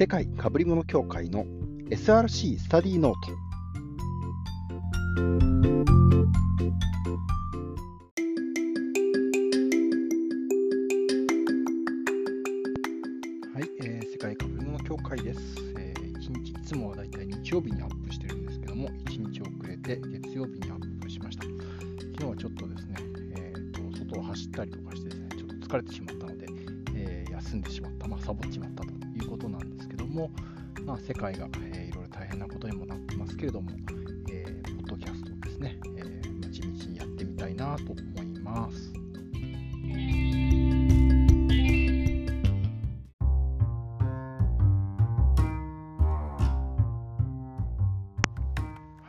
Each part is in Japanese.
世界かぶり物協会の SRC スタディノート。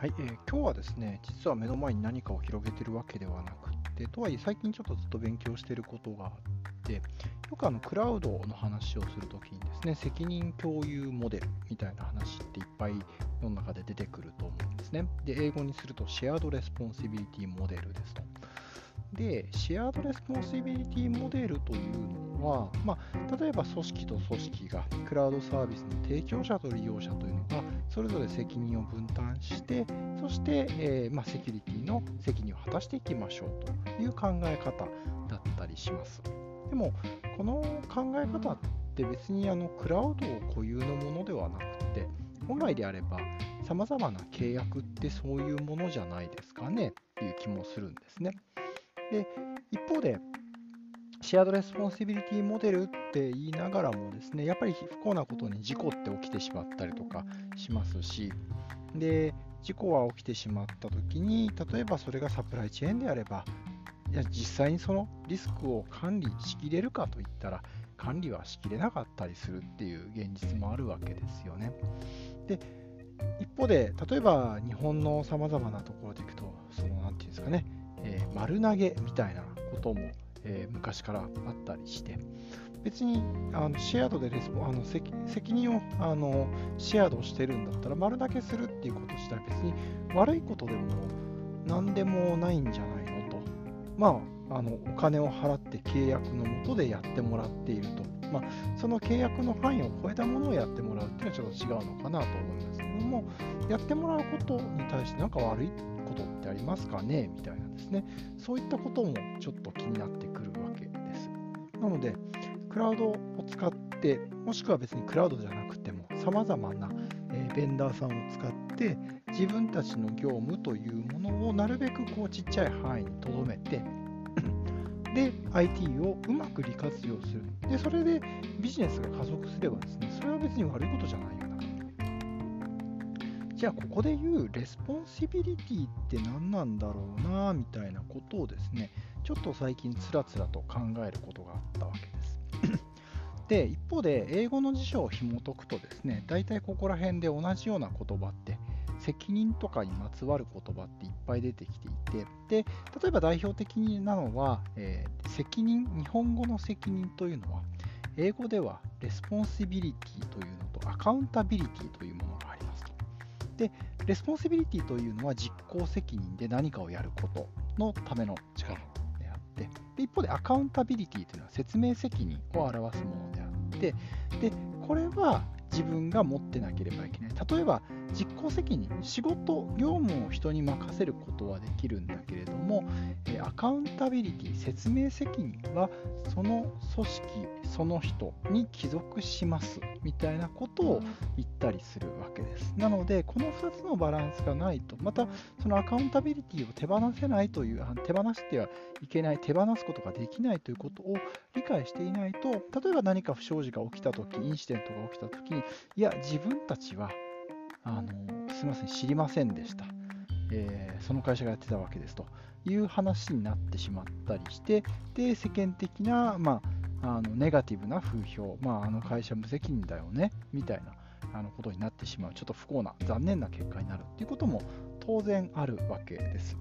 はい、えー今日はですね、実は目の前に何かを広げてるわけではなくて、とはいえ最近ちょっとずっと勉強してることがあって、よくあのクラウドの話をするときにですね、責任共有モデルみたいな話っていっぱい世の中で出てくると思うんですね。で、英語にすると shared responsibility model ですと。で、 shared responsibility model というのは、まあ、例えば組織と組織がクラウドサービスの提供者と利用者というのがそれぞれ責任を分担して、そして、えーまあ、セキュリティの責任を果たしていきましょうという考え方だったりします。でも、この考え方って別にあのクラウド固有のものではなくて、本来であればさまざまな契約ってそういうものじゃないですかねっていう気もするんですね。で、一方で、 shared responsibility model って言いながらもですね、やっぱり不幸なことに事故って起きてしまったりとかしますし、で、事故は起きてしまった時に、例えばそれがサプライチェーンであれば、いや実際にそのリスクを管理しきれるかといったら、管理はしきれなかったりするっていう現実もあるわけですよね。で、一方で、例えば日本のさまざまなところでいくと、その、なんていうんですかね、えー丸投げみたいなことも、えー昔からあったりして、別にあのシェアードでレスポあの責任をあのシェアードしてるんだったら丸だけするっていうこと自体別に悪いことでも何でもないんじゃないのと。まあ、あのお金を払って契約のもとでやってもらっていると。まあ、その契約の範囲を超えたものをやってもらうっていうのはちょっと違うのかなと思いますけども、やってもらうことに対して何か悪いことってありますかねみたいなですね。そういったこともちょっと気になってくるわけです。なので、クラウドを使って、もしくは別にクラウドじゃなくても、さまざまな、えベンダーさんを使って、自分たちの業務というものをなるべくこうちっちゃい範囲にとどめて、で、IT をうまく利活用する。で、それでビジネスが加速すればですね、それは別に悪いことじゃないよな。じゃあ、ここで言う responsibility って何なんだろうな、みたいなことをですね、ちょっと最近つらつらと考えることがあったわけです。で、一方で、英語の辞書を紐解くとですね、大体ここら辺で同じような言葉って、責任とかにまつわる言葉っていっぱい出てきていて、で、例えば代表的なのは、えー責任、日本語の責任というのは、英語では responsibility というのと accountability というものがありますと。で、 responsibility というのは実行責任で何かをやることのための力であって、で一方で accountability というのは説明責任を表すものであって、で、これは自分が持ってなければいけない。例えば、実行責任、仕事、業務を人に任せることはできるんだけれども、 accountability、説明責任はその組織、その人に帰属しますみたいなことを言ったりするわけです。なので、この2つのバランスがないと、またそのアカウンタビリティを手放せないという、手放してはいけない、手放すことができないということを理解していないと、例えば何か不祥事が起きたとき、インシデントが起きたときいや、自分たちはあのすみません、知りませんでした、えーその会社がやってたわけですと。いう話になってしまったりして、で世間的な、まあ、あのネガティブな風評、まあ、あの会社無責任だよねみたいなあのことになってしまう、ちょっと不幸な、残念な結果になるっていうことも当然あるわけです。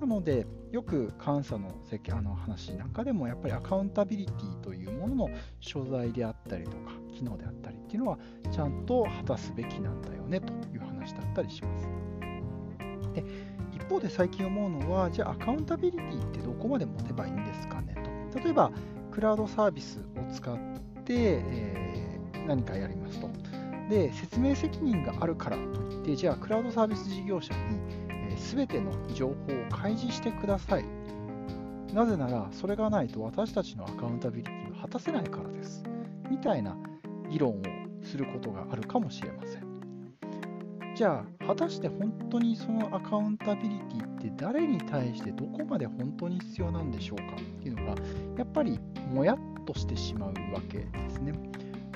なので、よく監査のせあの話なんかでも、やっぱりアカウンタビリティというものの所在であったりとか、機能であったりっていうのは、ちゃんと果たすべきなんだよねという話だったりします。で一方で最近思うのは、じゃあアカウンタビリティってどこまで持てばいいんですかねと。例えば、クラウドサービスを使って、えー何かやりますと。で、説明責任があるからといって、じゃあ、クラウドサービス事業者に、全ての情報を開示してください。なぜなら、それがないと私たちのアカウンタビリティを果たせないからです。みたいな議論をすることがあるかもしれません。じゃあ、果たして本当にそのアカウンタビリティって誰に対してどこまで本当に必要なんでしょうかっていうのが、やっぱりもやっとしてしまうわけですね。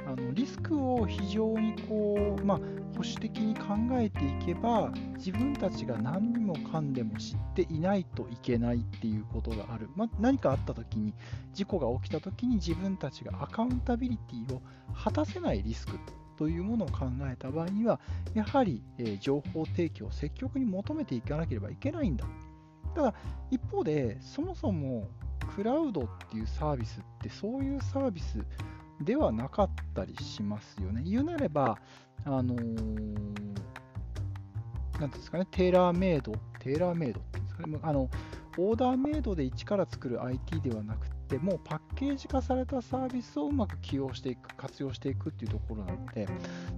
あのリスクを非常にこう、まあ、保守的に考えていけば自分たちが何にもかんでも知っていないといけないっていうことがある、まあ、何かあった時に事故が起きた時に自分たちがアカウンタビリティを果たせないリスクというものを考えた場合にはやはり、え情報提供を積極に求めていかなければいけないんだ。ただ一方でそもそもクラウドっていうサービスってそういうサービスではなかったりしますよね。言うなれば、あのー、なんですかね、テーラーメイド、テーラーメイドっていうんですかね、あのオーダーメイドで一から作る IT ではなくて、もうパッケージ化されたサービスをうまく起用していく、活用していくっていうところなので、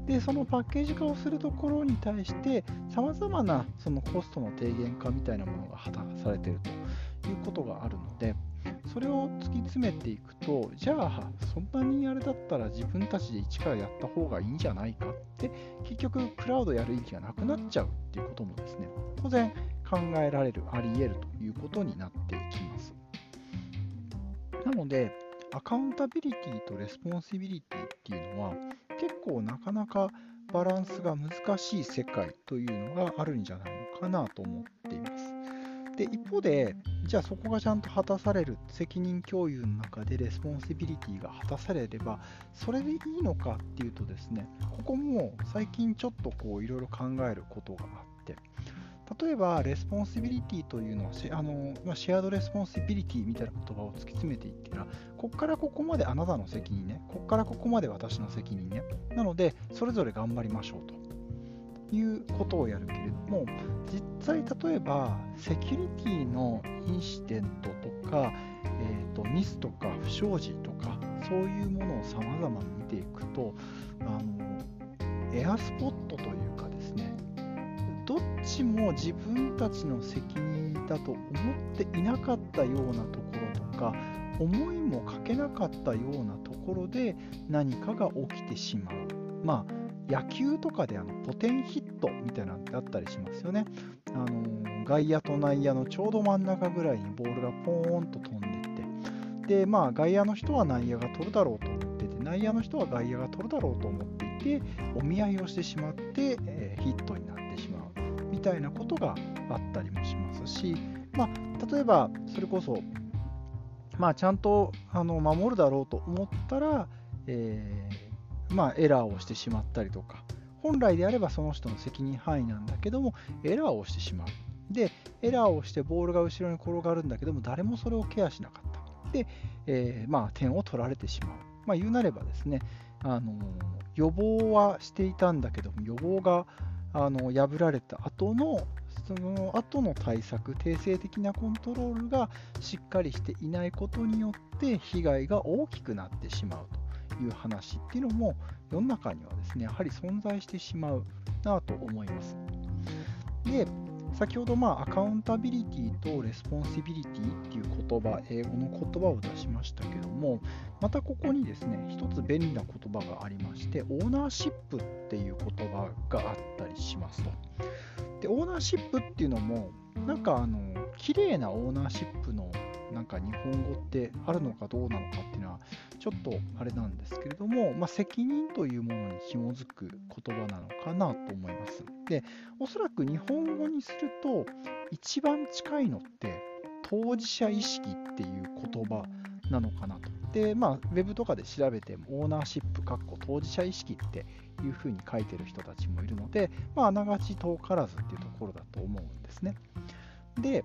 でそのパッケージ化をするところに対して、さまざまなそのコストの低減化みたいなものが果たされているということがあるので、それを突き詰めていくと、じゃあ、そんなにあれだったら自分たちで一からやった方がいいんじゃないかって、結局、クラウドやる意味がなくなっちゃうっていうこともですね、当然考えられる、あり得るということになっていきます。なので、 accountability と responsibility っていうのは、結構なかなかバランスが難しい世界というのがあるんじゃないのかなと思っています。で、一方で、じゃあそこがちゃんと果たされる責任共有の中で responsibility が果たされれば、それでいいのかっていうとですね、ここも最近ちょっとこういろいろ考えることがあって、例えば、 responsibility というのは、あのまあ、 shared responsibility みたいな言葉を突き詰めていったら、ここからここまであなたの責任ね、ここからここまで私の責任ね、なので、それぞれ頑張りましょうと。いうことをやるけれども実際例えばセキュリティのインシデントとか、えーと、ミスとか不祥事とかそういうものをさまざま見ていくとあのエアスポットというかですねどっちも自分たちの責任だと思っていなかったようなところとか思いもかけなかったようなところで何かが起きてしまう。まあ野球とかであのポテンヒットみたいなのってあったりしますよね。あの外野と内野のちょうど真ん中ぐらいにボールがポーンと飛んでって、で、まあ外野の人は内野が取るだろうと思ってて、内野の人は外野が取るだろうと思っていて、お見合いをしてしまって、えー、ヒットになってしまうみたいなことがあったりもしますし、まあ、例えばそれこそ、まあ、ちゃんとあの守るだろうと思ったら、えーまあ、エラーをしてしまったりとか、本来であればその人の責任範囲なんだけども、エラーをしてしまう。で、エラーをしてボールが後ろに転がるんだけども、誰もそれをケアしなかった。で、えー、まあ、点を取られてしまう。まあ、言うなればですね、あの予防はしていたんだけども、予防があの破られた後のその後の対策、定性的なコントロールがしっかりしていないことによって被害が大きくなってしまうと。いう話っていうのも世の中にはですねやはり存在してしまうなと思います。で先ほど、まあ、 accountability と responsibility っていう言葉、英語の言葉を出しましたけども、またここにですね、一つ便利な言葉がありまして、 ownership っていう言葉があったりしますと。で、オーナーシップっていうのも、なんかあの、綺麗なオーナーシップのなんか日本語ってあるのかどうなのかっていうのはちょっとあれなんですけれども、まあ、責任というものに紐づく言葉なのかなと思います。で、おそらく日本語にすると一番近いのって当事者意識っていう言葉なのかなと。で、まあ、ウェブとかで調べてもオーナーシップ、当事者意識っていうふうに書いてる人たちもいるので、まあ、あながち遠からずっていうところだと思うんですね。で、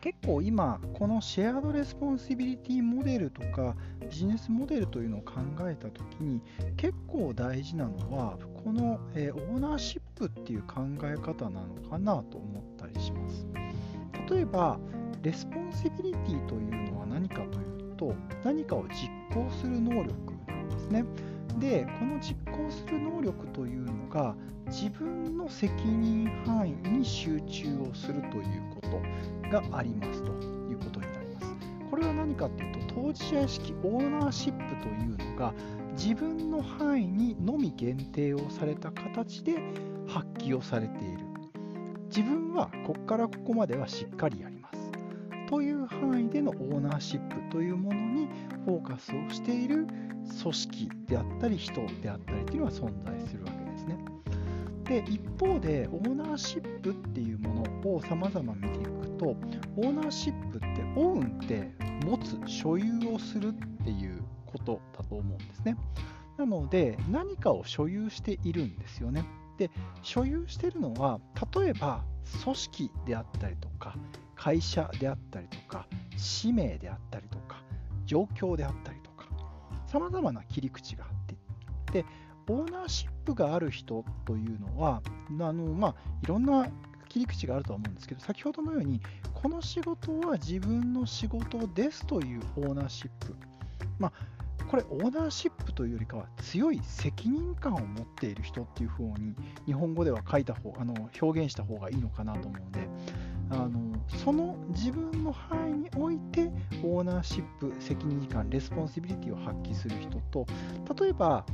結構今、この shared responsibility model とかビジネスモデルというのを考えたときに結構大事なのはこの、え ownership っていう考え方なのかなと思ったりします。例えば、 responsibility というのは何かというと何かを実行する能力なんですね。で、この実行する能力というのが、自分の責任範囲に集中をするということがありますということになります。これは何かというと、当事者意識、オーナーシップというのが、自分の範囲にのみ限定をされた形で発揮をされている。自分はここからここまではしっかりやり。という範囲でのオーナーシップというものにフォーカスをしている組織であったり人であったりというのは存在するわけですね。で一方でオーナーシップっていうものを様々見ていくとオーナーシップってオウンって持つ所有をするっていうことだと思うんですね。なので何かを所有しているんですよね。で所有しているのは例えば組織であったりとか会社であったりとか使命であったりとか状況であったりとかさまざまな切り口があってでオーナーシップがある人というのはあの、まあ、いろんな切り口があるとは思うんですけど先ほどのようにこの仕事は自分の仕事ですというオーナーシップ、まあ、これオーナーシップというよりかは強い責任感を持っている人っていうふうに日本語では書いた方あの表現した方がいいのかなと思うのであのその自分の範囲において ownership 責任感 responsibility を発揮する人と例えば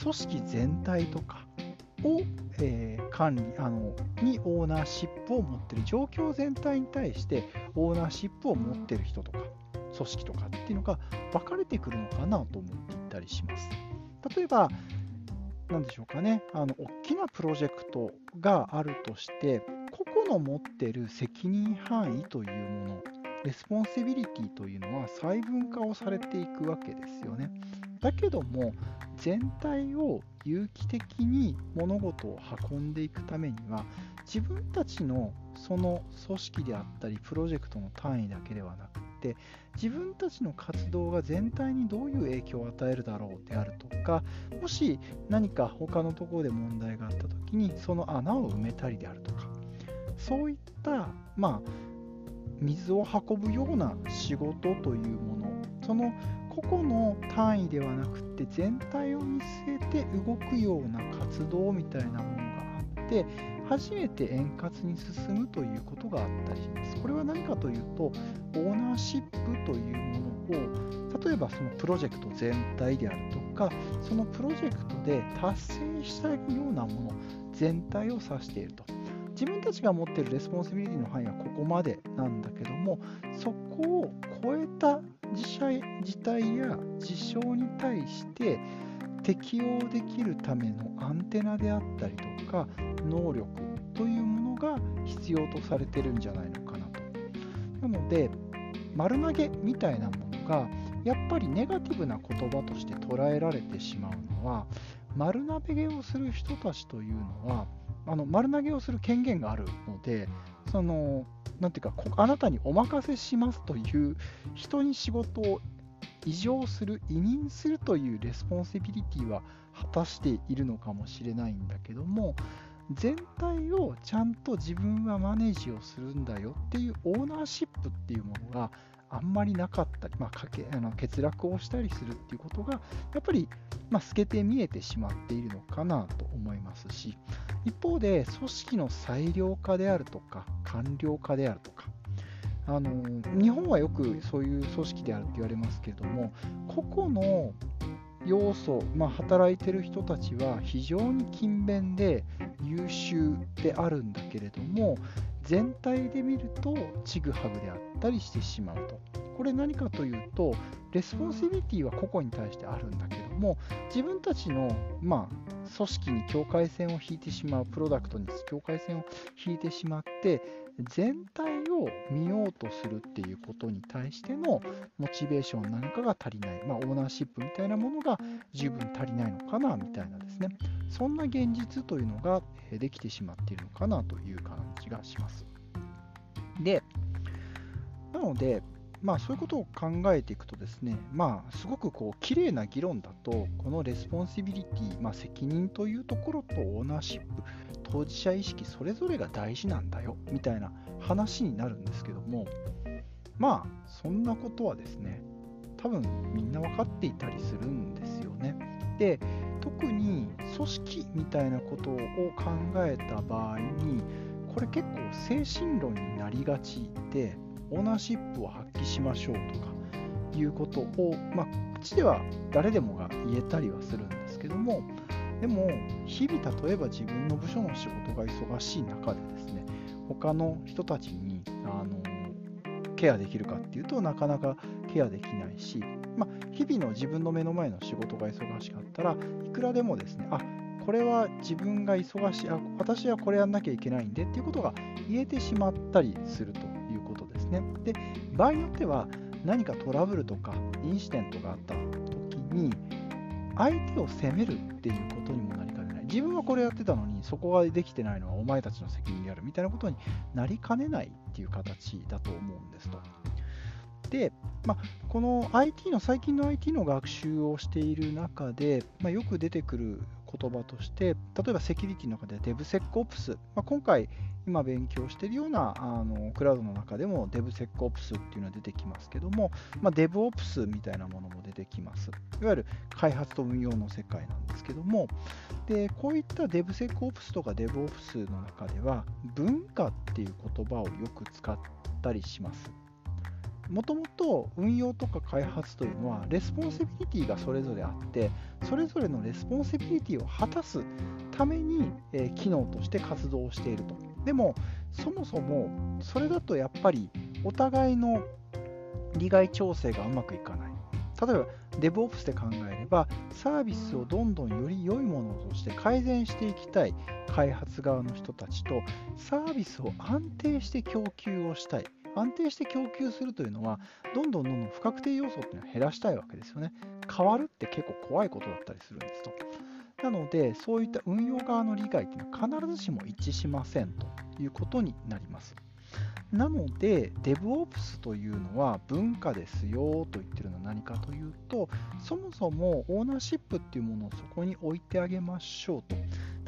組織全体とかを、えー、管理あのに ownership を持ってる状況全体に対して ownership を持ってる人とか組織とかっていうのが分かれてくるのかなと思っていたりします。例えば、何でしょうかね、あの大きなプロジェクトがあるとして、の持ってる責任範囲というもの、 responsibility というのは細分化をされていくわけですよね。だけども、全体を有機的に物事を運んでいくためには、自分たちのその組織であったり、プロジェクトの単位だけではなくて自分たちの活動が全体にどういう影響を与えるだろうであるとかもし何か他のところで問題があった時にその穴を埋めたりであるとかそういったまあ水を運ぶような仕事というものその個々の単位ではなくて全体を見据えて動くような活動みたいなものがあって初めて円滑に進むということがあったりします。これは何かというと、オownership というものを、例えばそのプロジェクト全体であるとか、そのプロジェクトで達成したいようなもの全体を指していると。自分たちが持っている responsibility の範囲はここまでなんだけども、そこを超えた事事態や事象に対して適用できるためのアンテナであったりとか能力というものが必要とされてるんじゃないのかなと。なので丸投げみたいなものがやっぱりネガティブな言葉として捉えられてしまうのは丸投げをする人たちというのはあの丸投げをする権限があるのでそのなんていうかあなたにお任せしますという人に仕事を移譲する、委任するという responsibility は果たしているのかもしれないんだけども、全体をちゃんと自分はマネージをするんだよっていうオーナーシップっていうものがあんまりなかったり、まあ、かけあの欠落をしたりするっていうことがやっぱり、まあ、透けて見えてしまっているのかなと思いますし一方で組織の裁量化であるとか官僚化であるとかあの日本はよくそういう組織であるって言われますけれども個々の要素、まあ、働いてる人たちは非常に勤勉で優秀であるんだけれども全体で見るとちぐはぐであったりしてしまうと。これ何かというと responsibility は個々に対してあるんだけども自分たちの、まあ、組織に境界線を引いてしまうプロダクトに境界線を引いてしまって全体を見ようとするっていうことに対してのモチベーションなんかが足りない、まあ、 ownership みたいなものが十分足りないのかなみたいなですね、そんな現実というのができてしまっているのかなという感じがします。で、なので、まあ、そういうことを考えていくとですね、まあ、すごくこう綺麗な議論だと、この responsibility、まあ、責任というところと ownership、当事者意識それぞれが大事なんだよみたいな話になるんですけどもまあそんなことはですね多分みんな分かっていたりするんですよね。で特に組織みたいなことを考えた場合にこれ結構精神論になりがちでオーナーシップを発揮しましょうとかいうことを、まあ、口では誰でもが言えたりはするんですけどもでも日々例えば自分の部署の仕事が忙しい中でですね他の人たちにあのケアできるかっていうとなかなかケアできないし、まあ、日々の自分の目の前の仕事が忙しかったらいくらでもですねあこれは自分が忙しいあ私はこれやんなきゃいけないんでっていうことが言えてしまったりするということですね。で場合によっては何かトラブルとかインシデントがあった時に相手を責めるっていうことにもなりかねない自分はこれやってたのにそこができてないのはお前たちの責任であるみたいなことになりかねないっていう形だと思うんですと。で、まあ、この IT の最近の IT の学習をしている中で、まあ、よく出てくる言葉として例えばセキュリティの中で DevSecOps、まあ、今回今勉強しているようなあのクラウドの中でも DevSecOps っていうのは出てきますけども、まあ、DevOps みたいなものも出てきます。いわゆる開発と運用の世界なんですけども、でこういった DevSecOps とか DevOps の中では文化っていう言葉をよく使ったりします。もともと運用とか開発というのは responsibility がそれぞれあってそれぞれの responsibility を果たすために、え、機能として活動していると。でもそもそもそれだとやっぱりお互いの利害調整がうまくいかない。例えば DevOps で考えればサービスをどんどんより良いものとして改善していきたい開発側の人たちとサービスを安定して供給をしたい。安定して供給するというのはどんどんどんどん不確定要素っていうのは減らしたいわけですよね。変わるって結構怖いことだったりするんですと。なのでそういった運用側の理解っていうのは必ずしも一致しませんということになります。なので DevOps というのは文化ですよと言ってるのは何かというとそもそも ownership っていうものをそこに置いてあげましょうと。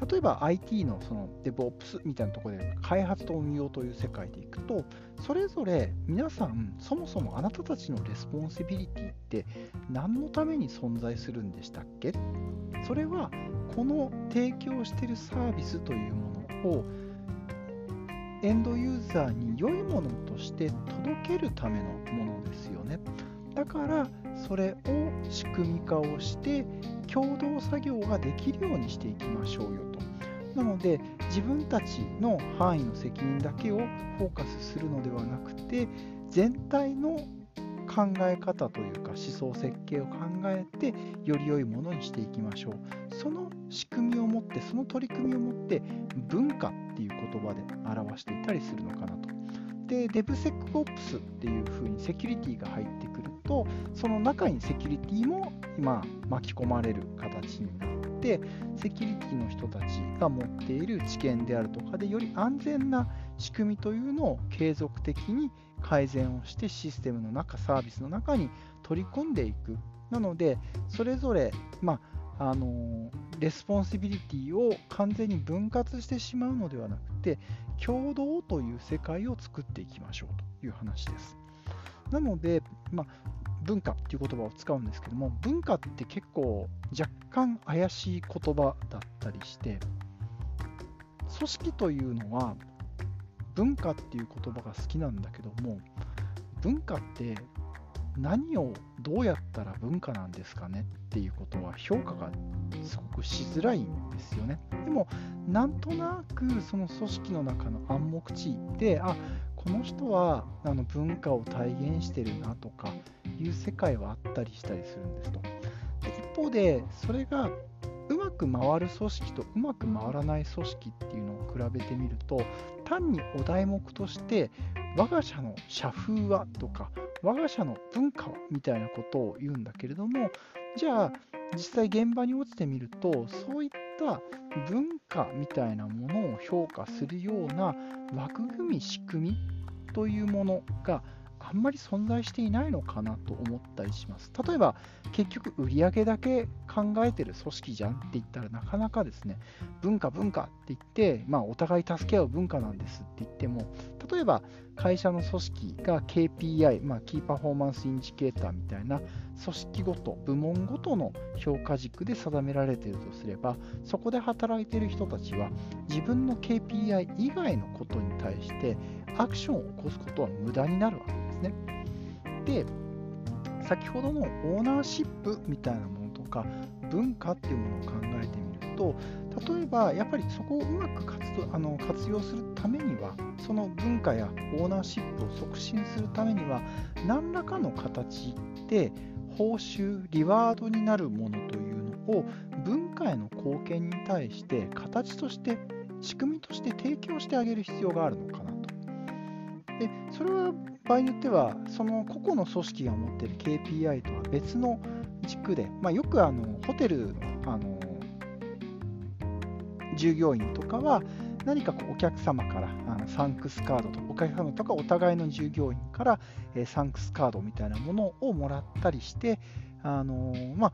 例えば IT のその DevOps みたいなところで開発と運用という世界でいくとそれぞれ皆さんそもそもあなたたちの responsibility って何のために存在するんでしたっけ？それはこの提供しているサービスというものをエンドユーザーに良いものとして届けるためのものですよね。だからそれを仕組み化をして共同作業ができるようにしていきましょうよと。なので自分たちの範囲の責任だけをフォーカスするのではなくて全体の考え方というか思想設計を考えてより良いものにしていきましょうその仕組みを持ってその取り組みを持って文化っていう言葉で表していたりするのかなと。で DevSecOps っていうふうにセキュリティが入ってくるとその中にセキュリティも今巻き込まれる形になってセキュリティの人たちが持っている知見であるとかでより安全な仕組みというのを継続的に改善をしてシステムの中サービスの中に取り込んでいく。なのでそれぞれ、まあ、あの responsibility を完全に分割してしまうのではなくて協働という世界を作っていきましょうという話です。なので、まあ、文化っていう言葉を使うんですけども文化って結構若干怪しい言葉だったりして組織というのは文化っていう言葉が好きなんだけども文化って何をどうやったら文化なんですかねっていうことは評価がすごくしづらいんですよね。でもなんとなくその組織の中の暗黙知であこの人はあの文化を体現してるなとかいう世界はあったりしたりするんですと。で一方でそれがうまく回る組織とうまく回らない組織っていうのを比べてみると単にお題目として我が社の社風はとか我が社の文化はみたいなことを言うんだけれどもじゃあ実際現場に落ちてみるとそういった文化みたいなものを評価するような枠組み仕組みというものがあんまり存在していないのかなと思ったりします。例えば、結局売上だけ考えてる組織じゃんって言ったらなかなかですね、文化文化って言って、まあ、お互い助け合う文化なんですって言っても、例えば会社の組織が KPI、まあ、 key performance indicator みたいな組織ごと、部門ごとの評価軸で定められているとすれば、そこで働いている人たちは自分の KPI 以外のことに対してアクションを起こすことは無駄になるわけですね。で、先ほどのオーナーシップみたいなものとか文化っていうものを考えてみると例えばやっぱりそこをうまく活動あの活用するためにはその文化やオーナーシップを促進するためには何らかの形で報酬リワードになるものというのを文化への貢献に対して形として仕組みとして提供してあげる必要があるのかなと。でそれは場合によってはその個々の組織が持っている KPI とは別の軸で、まあ、よくあのホテルあの従業員とかは何かこうお客様からあのサンクスカードとお客様とかお互いの従業員から、えサンクスカードみたいなものをもらったりしてあのまあ、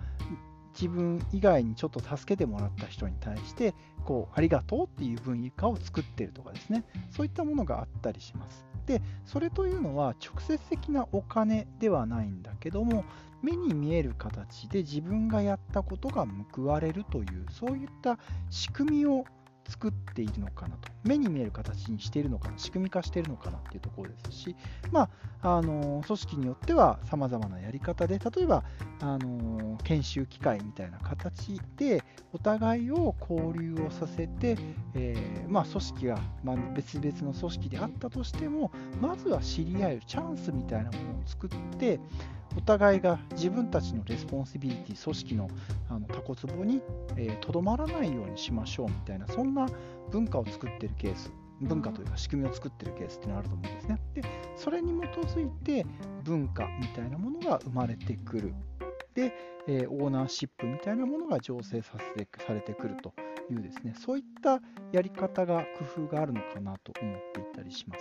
自分以外にちょっと助けてもらった人に対してこうありがとうっていう文化を作ってるとかですね。そういったものがあったりします。でそれというのは直接的なお金ではないんだけども目に見える形で自分がやったことが報われるというそういった仕組みを作っているのかなと、目に見える形にしているのかな、仕組み化しているのかなっていうところですし、まあ、あの組織によってはさまざまなやり方で、例えばあの研修機会みたいな形で、お互いを交流をさせて、えー、まあ、組織が、まあ、別々の組織であったとしても、まずは知り合えるチャンスみたいなものを作って、お互いが自分たちの responsibility、組織のあのタコツボにとど、まらないようにしましょうみたいな、そんな文化を作っているケース、文化というか仕組みを作っているケースっていうのがあると思うんですね。で、それに基づいて文化みたいなものが生まれてくる。で、えー、オーナーシップみたいなものが醸成させてされてくるというですね、そういったやり方が工夫があるのかなと思っていたりします。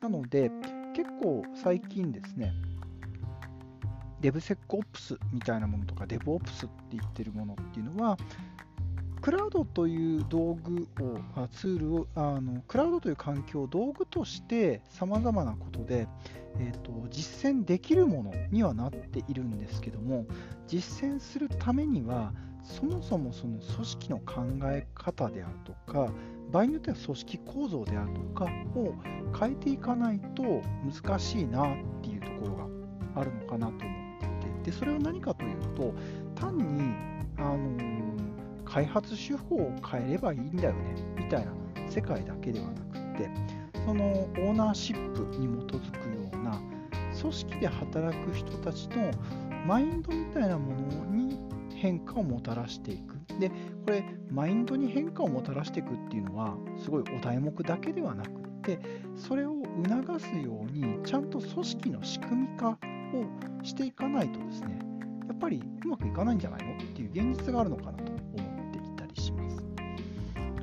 なので、結構最近ですね、デブセックオプスみたいなものとか、デブオプスって言ってるものっていうのは、クラウドという道具をあ、ツールを、あのクラウドという環境を道具としてさまざまなことで、えーと、実践できるものにはなっているんですけども、実践するためには、そもそもその組織の考え方であるとか、場合によっては組織構造であるとかを変えていかないと難しいなっていうところがあるのかなと思っていてでそれは何かというと単に、あの、開発手法を変えればいいんだよねみたいな世界だけではなくってそのオーナーシップに基づくような組織で働く人たちのマインドみたいなものに変化をもたらしていく。で、これ、マインドに変化をもたらしていくっていうのは、すごいお題目だけではなくって、それを促すように、ちゃんと組織の仕組み化をしていかないとですね、やっぱりうまくいかないんじゃないのっていう現実があるのかなと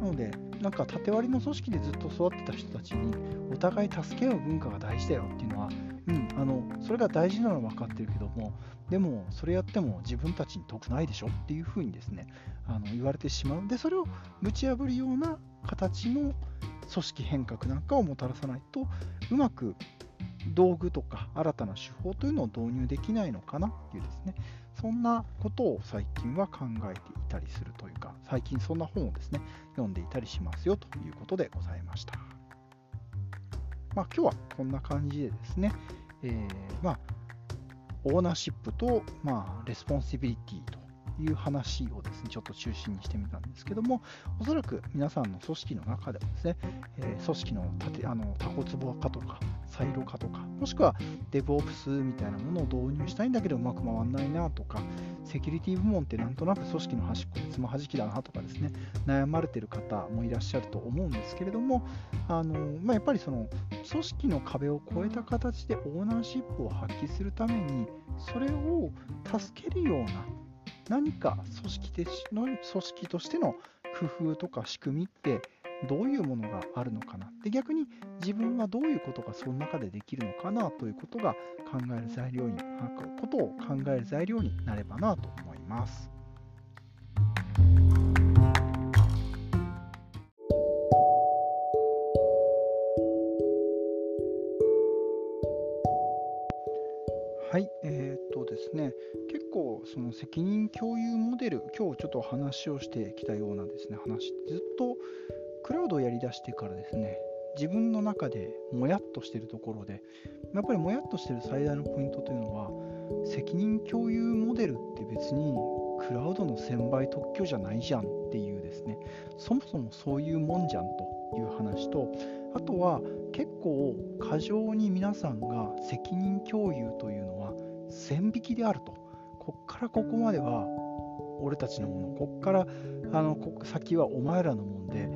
ので、なんか縦割りの組織でずっと育ってた人たちに、お互い助け合う文化が大事だよっていうのは、うん、あのそれが大事なのは分かってるけども、でもそれやっても自分たちに得ないでしょっていうふうにですねあの言われてしまう。で、それをぶち破るような形の組織変革なんかをもたらさないとうまく道具とか新たな手法というのを導入できないのかなっていうですね、そんなことを最近は考えていたりするというか、最近そんな本をですね、読んでいたりしますよということでございました。まあ、今日はこんな感じでですね、えー、まあ、オーナーシップと、まあ、 responsibility という話をですね、ちょっと中心にしてみたんですけども、おそらく皆さんの組織の中でもですね、えー、組織の縦あのタコツボ化とか、サイロ化とか、もしくは DevOps みたいなものを導入したいんだけどうまく回らないなとか、セキュリティ部門ってなんとなく組織の端っこでつまはじきだなとかですね、悩まれてる方もいらっしゃると思うんですけれども、あのまあ、やっぱりその組織の壁を越えた形でオーナーシップを発揮するために、それを助けるような何か組織での組織としての工夫とか仕組みってどういうものがあるのかなで逆に自分はどういうことがその中でできるのかなということが考える材料にことを考える材料になればなと思います。その責任共有モデル、今日ちょっと話をしてきたようなですね、話、ずっとクラウドをやりだしてからですね、自分の中でもやっとしてるところで、やっぱりもやっとしてる最大のポイントというのは、責任共有モデルって別にクラウドの1000倍特許じゃないじゃんっていうですね、そもそもそういうもんじゃんという話と、あとは結構過剰に皆さんが責任共有というのは線引きであると。こっからここまでは俺たちのもの、こっからあのこ先はお前らのもんで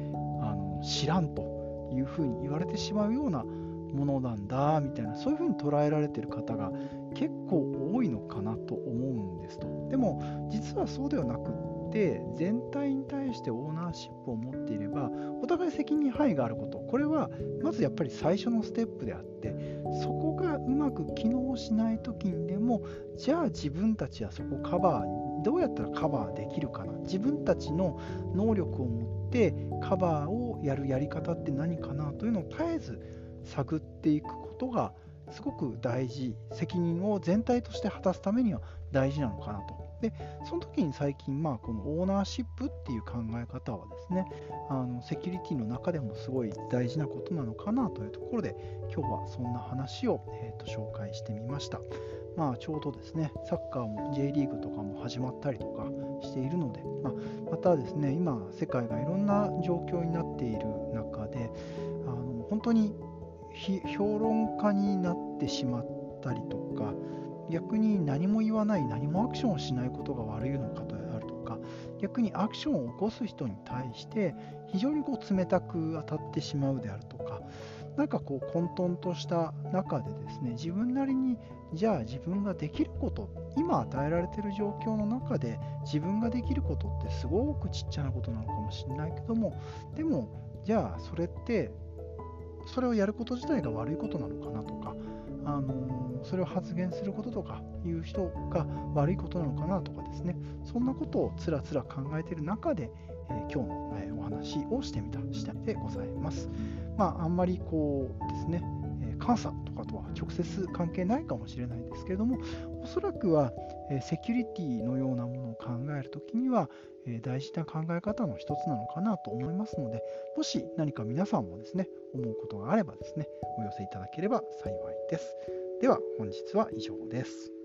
あの知らんというふうに言われてしまうようなものなんだみたいなそういうふうに捉えられてる方が結構多いのかなと思うんですと。でも実はそうではなくって全体に対してオーナーシップを持っていればお互い責任範囲があることこれはまずやっぱり最初のステップであってそこがうまく機能しない時にでもじゃあ自分たちはそこカバーどうやったらカバーできるかな？自分たちの能力を持ってカバーをやるやり方って何かなというのを絶えず探っていくことがすごく大事。責任を全体として果たすためには大事なのかなと。で、その時に最近、まあ、このオーナーシップっていう考え方はですね、あのセキュリティの中でもすごい大事なことなのかなというところで、今日はそんな話を、えー、と紹介してみました。まあ、ちょうどですね、サッカーも J リーグとかも始まったりとかしているので、まあ、またですね、今、世界がいろんな状況になっている中で、あの本当に評論家になってしまったりとか、逆に何も言わない、何もアクションをしないことが悪いのかであるとか、逆にアクションを起こす人に対して非常にこう冷たく当たってしまうであるとか、なんかこう混沌とした中でですね、自分なりにじゃあ自分ができること、今与えられている状況の中で自分ができることってすごくちっちゃなことなのかもしれないけども、でもじゃあそれってそれをやること自体が悪いことなのかなとか、あのそれを発言することとかいう人が悪いことなのかなとかですねそんなことをつらつら考えている中で、えー、今日の、えー、お話をしてみた次第でございます。まあ、あんまりこうですね、えー、監査とかとは直接関係ないかもしれないですけれどもおそらくは、えセキュリティのようなものを考えるときには、え大事な考え方の一つなのかなと思いますのでもし何か皆さんもですね思うことがあればですね、お寄せいただければ幸いです。では本日は以上です。